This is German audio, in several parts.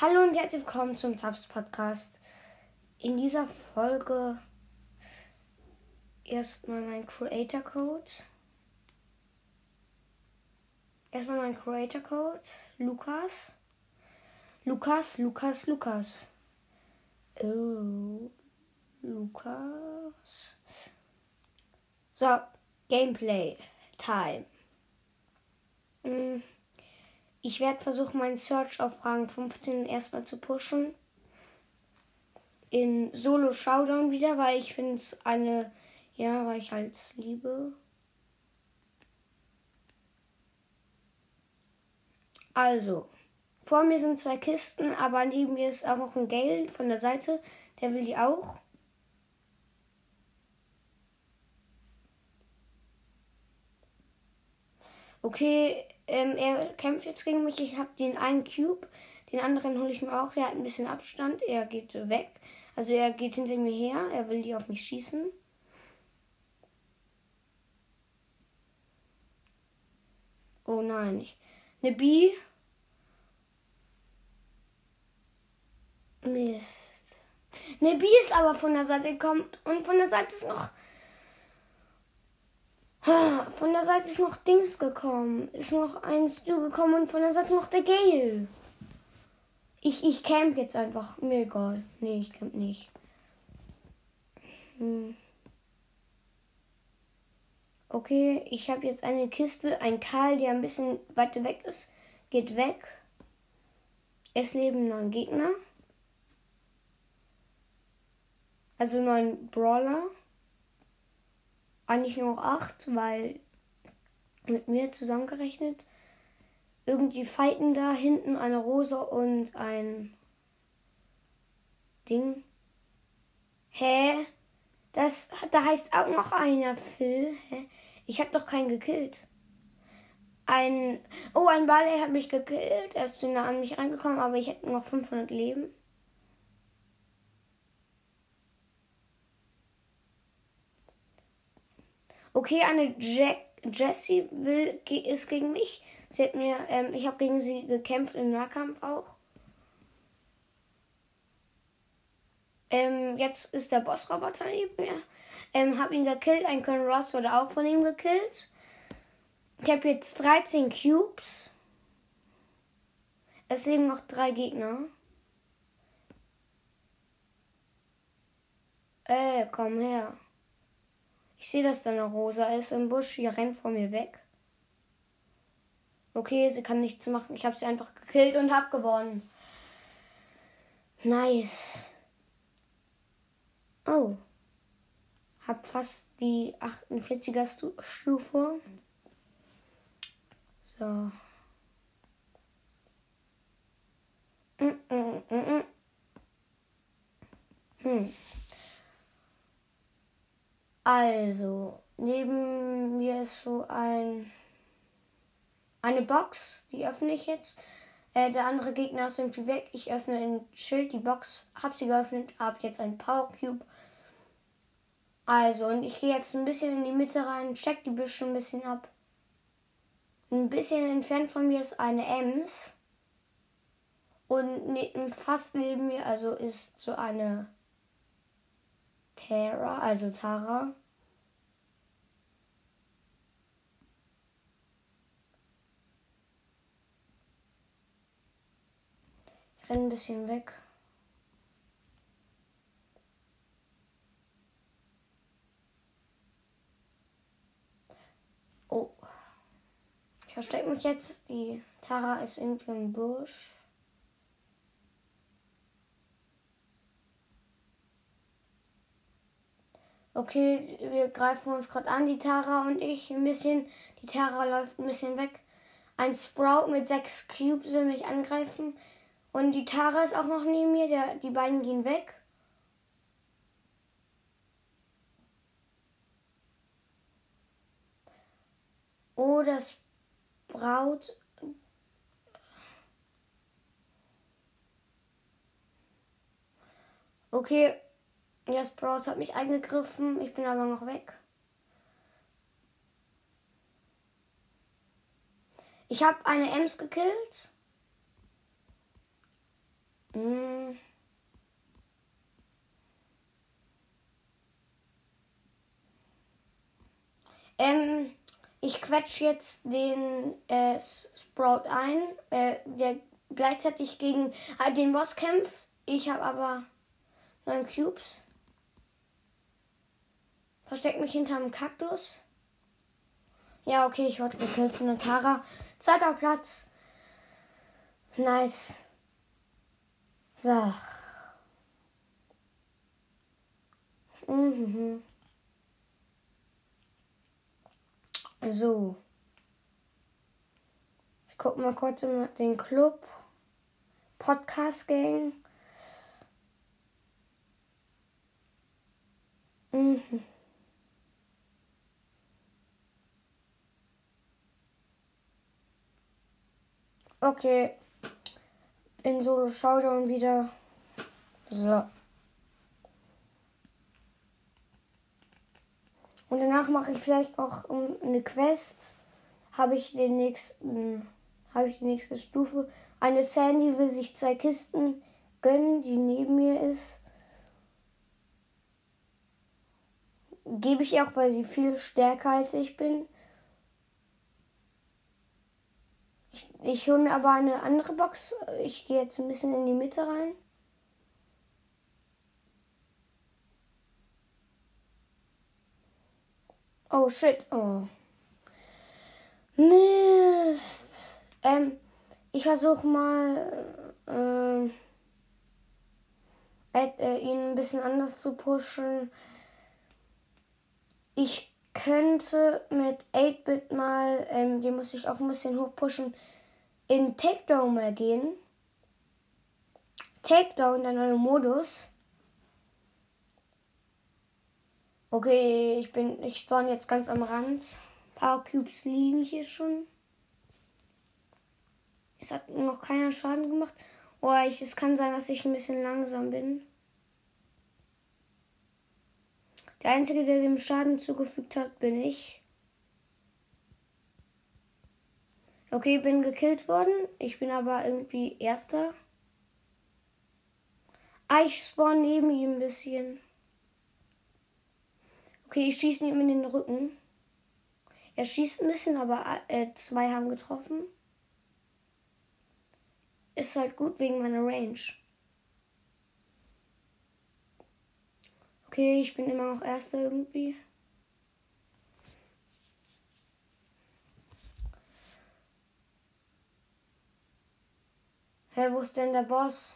Hallo und herzlich willkommen zum Tabs Podcast. In dieser Folge erstmal mein Creator Code. Erstmal mein Creator Code. Lukas. Lukas, Lukas, Lukas. Oh, Lukas. So, Gameplay. Time. Mm. Ich werde versuchen, meinen Search auf Rang 15 erstmal zu pushen. In Solo Showdown wieder, weil ich finde es eine, ja, weil ich halt liebe. Also, vor mir sind zwei Kisten, aber neben mir ist auch noch ein Gale von der Seite. Der will die auch. Okay, ähm, er kämpft jetzt gegen mich. Ich habe den einen Cube. Den anderen hole ich mir auch. Der hat ein bisschen Abstand. Er geht weg. Also er geht hinter mir her. Er will die auf mich schießen. Oh nein. Eine B. Mist. Eine B ist aber von der Seite gekommen. Und von der Seite ist noch von der Seite ist noch Dings gekommen. Ist noch ein Stu gekommen und von der Seite noch der Gale. Ich, ich camp jetzt einfach. Mir egal. Nee, ich camp nicht. Hm. Okay, ich habe jetzt eine Kiste. Ein Karl, der ein bisschen weiter weg ist, geht weg. Es leben neun Gegner. Also neun Brawler eigentlich nur noch acht, weil mit mir zusammengerechnet irgendwie fighten da hinten eine Rose und ein Ding. Hä? Das da heißt auch noch einer Phil. Hä? Ich hab doch keinen gekillt. Ein Oh, ein Ball hat mich gekillt. Er ist zu nah an mich reingekommen, aber ich hätte noch 500 Leben. Okay, eine Jack Jessie will ist gegen mich. Sie hat mir, ähm, ich habe gegen sie gekämpft im Nahkampf auch. Ähm, jetzt ist der Bossroboter neben mir. Ähm, hab ihn gekillt. Ein Colonel Ross wurde auch von ihm gekillt. Ich habe jetzt 13 Cubes. Es leben noch drei Gegner. Äh, komm her. Ich sehe, dass da eine Rosa ist im Busch. Die rennt vor mir weg. Okay, sie kann nichts machen. Ich habe sie einfach gekillt und hab gewonnen. Nice. Oh. Hab fast die 48er Stufe. So. Mm -mm -mm hm. Also, neben mir ist so ein eine Box, die öffne ich jetzt. Äh, der andere Gegner ist irgendwie weg. Ich öffne ein Schild, die Box, hab sie geöffnet, hab jetzt ein Power Cube. Also, und ich gehe jetzt ein bisschen in die Mitte rein, check die Büsche ein bisschen ab. Ein bisschen entfernt von mir ist eine Ems. Und ne, fast neben mir, also ist so eine Tara, also Tara. Ich renne ein bisschen weg. Oh. Ich verstecke mich jetzt. Die Tara ist irgendwie im Busch. Okay, wir greifen uns gerade an, die Tara und ich ein bisschen. Die Tara läuft ein bisschen weg. Ein Sprout mit sechs Cubes will mich angreifen. Und die Tara ist auch noch neben mir. Der, die beiden gehen weg. Oh, das Braut. Okay, ja, Sprout hat mich eingegriffen. Ich bin aber noch weg. Ich habe eine Ems gekillt. Hm. Ähm, ich quetsche jetzt den äh, Sprout ein, äh, der gleichzeitig gegen halt den Boss kämpft. Ich habe aber neun Cubes. Versteck mich hinterm Kaktus. Ja, okay, ich wurde gekillt von der Tara. Zweiter Platz. Nice. So. Mhm. So. Ich gucke mal kurz in den Club. Podcast Gang. Mhm. Okay. In Solo Showdown wieder. So. Und danach mache ich vielleicht auch eine Quest. Habe ich den nächsten, habe ich die nächste Stufe. Eine Sandy will sich zwei Kisten gönnen, die neben mir ist. Gebe ich auch, weil sie viel stärker als ich bin. Ich, hole mir aber eine andere Box. Ich gehe jetzt ein bisschen in die Mitte rein. Oh shit. Oh. Mist. Ähm, ich versuche mal äh, äh, ihn ein bisschen anders zu pushen. Ich könnte mit 8-Bit mal, ähm, die muss ich auch ein bisschen hochpushen, in Takedown mal gehen. Takedown, der neue Modus. Okay, ich bin, ich spawn jetzt ganz am Rand. Ein paar Cubes liegen hier schon. Es hat noch keiner Schaden gemacht. Oh, ich, es kann sein, dass ich ein bisschen langsam bin. Der Einzige, der dem Schaden zugefügt hat, bin ich. Okay, bin gekillt worden. Ich bin aber irgendwie Erster. Ah, ich spawn neben ihm ein bisschen. Okay, ich schieße ihm in den Rücken. Er schießt ein bisschen, aber äh, zwei haben getroffen. Ist halt gut wegen meiner Range. Okay, ich bin immer noch Erster irgendwie. Hä, wo ist denn der Boss?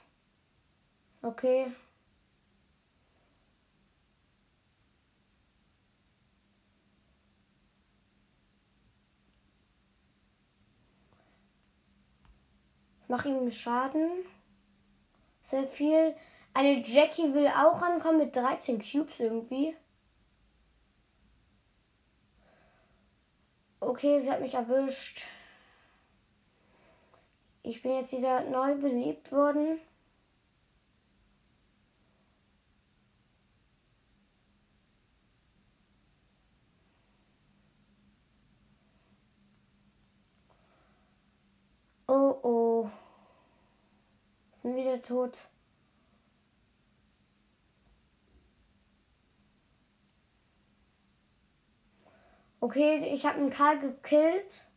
Okay. Mach ihm Schaden. Sehr viel. Eine Jackie will auch rankommen mit 13 Cubes irgendwie. Okay, sie hat mich erwischt. Ich bin jetzt wieder neu belebt worden. Oh oh. Bin wieder tot. Okay, ich habe einen Karl gekillt.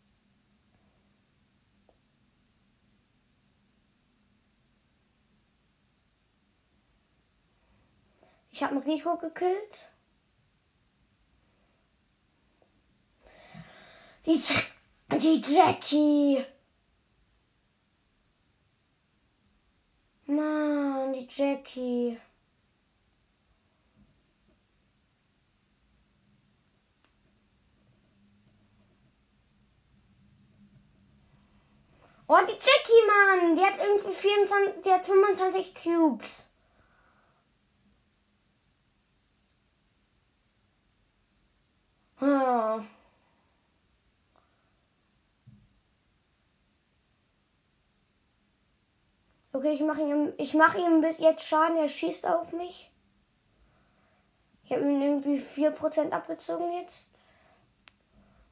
Ich habe Rico gekillt. Die, die Jackie. Mann, die Jackie. Oh, die Jackie, Mann! Die hat irgendwie 24, die hat 25 Cubes. Oh. Okay, ich mache ihm, ich mache ihm bis jetzt Schaden. Er schießt auf mich. Ich habe ihm irgendwie 4% abgezogen jetzt.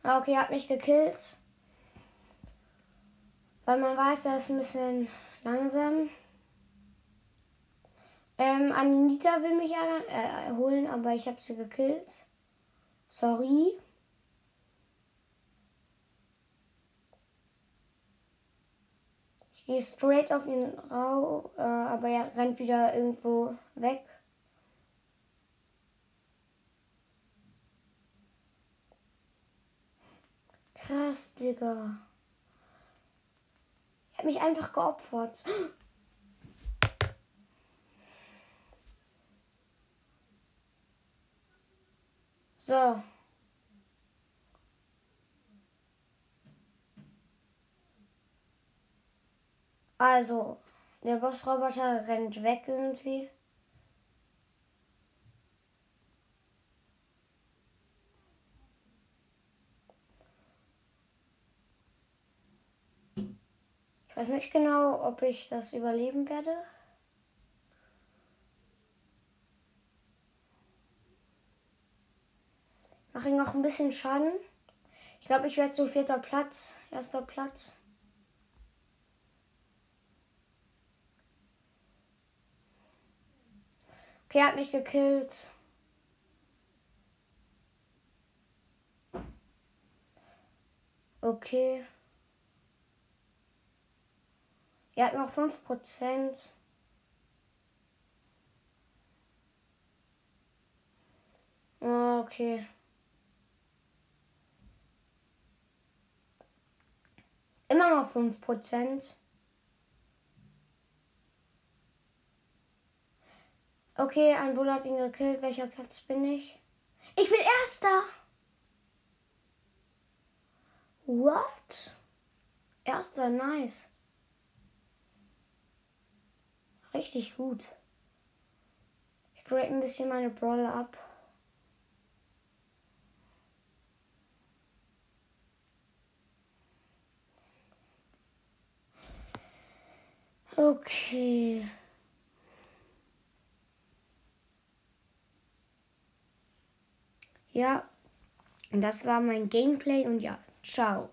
Ah, okay, er hat mich gekillt. Weil man weiß, er ist ein bisschen langsam. Ähm, Anita will mich äh, holen, aber ich habe sie gekillt. Sorry. Ich gehe straight auf ihn rau, äh, aber er rennt wieder irgendwo weg. Krass, Digga. Ich habe mich einfach geopfert. So. Also, der Bossroboter rennt weg irgendwie. Ich weiß nicht genau, ob ich das überleben werde. Ich noch ein bisschen Schaden. Ich glaube, ich werde so vierter Platz, erster Platz. Okay, hat mich gekillt. Okay. Er hat noch 5%. Okay. Immer noch 5%. Okay, ein Bull hat ihn gekillt. Welcher Platz bin ich? Ich bin Erster. What? Erster, nice. Richtig gut. Ich grade ein bisschen meine Brawler ab. Okay. Ja, das war mein Gameplay und ja, ciao.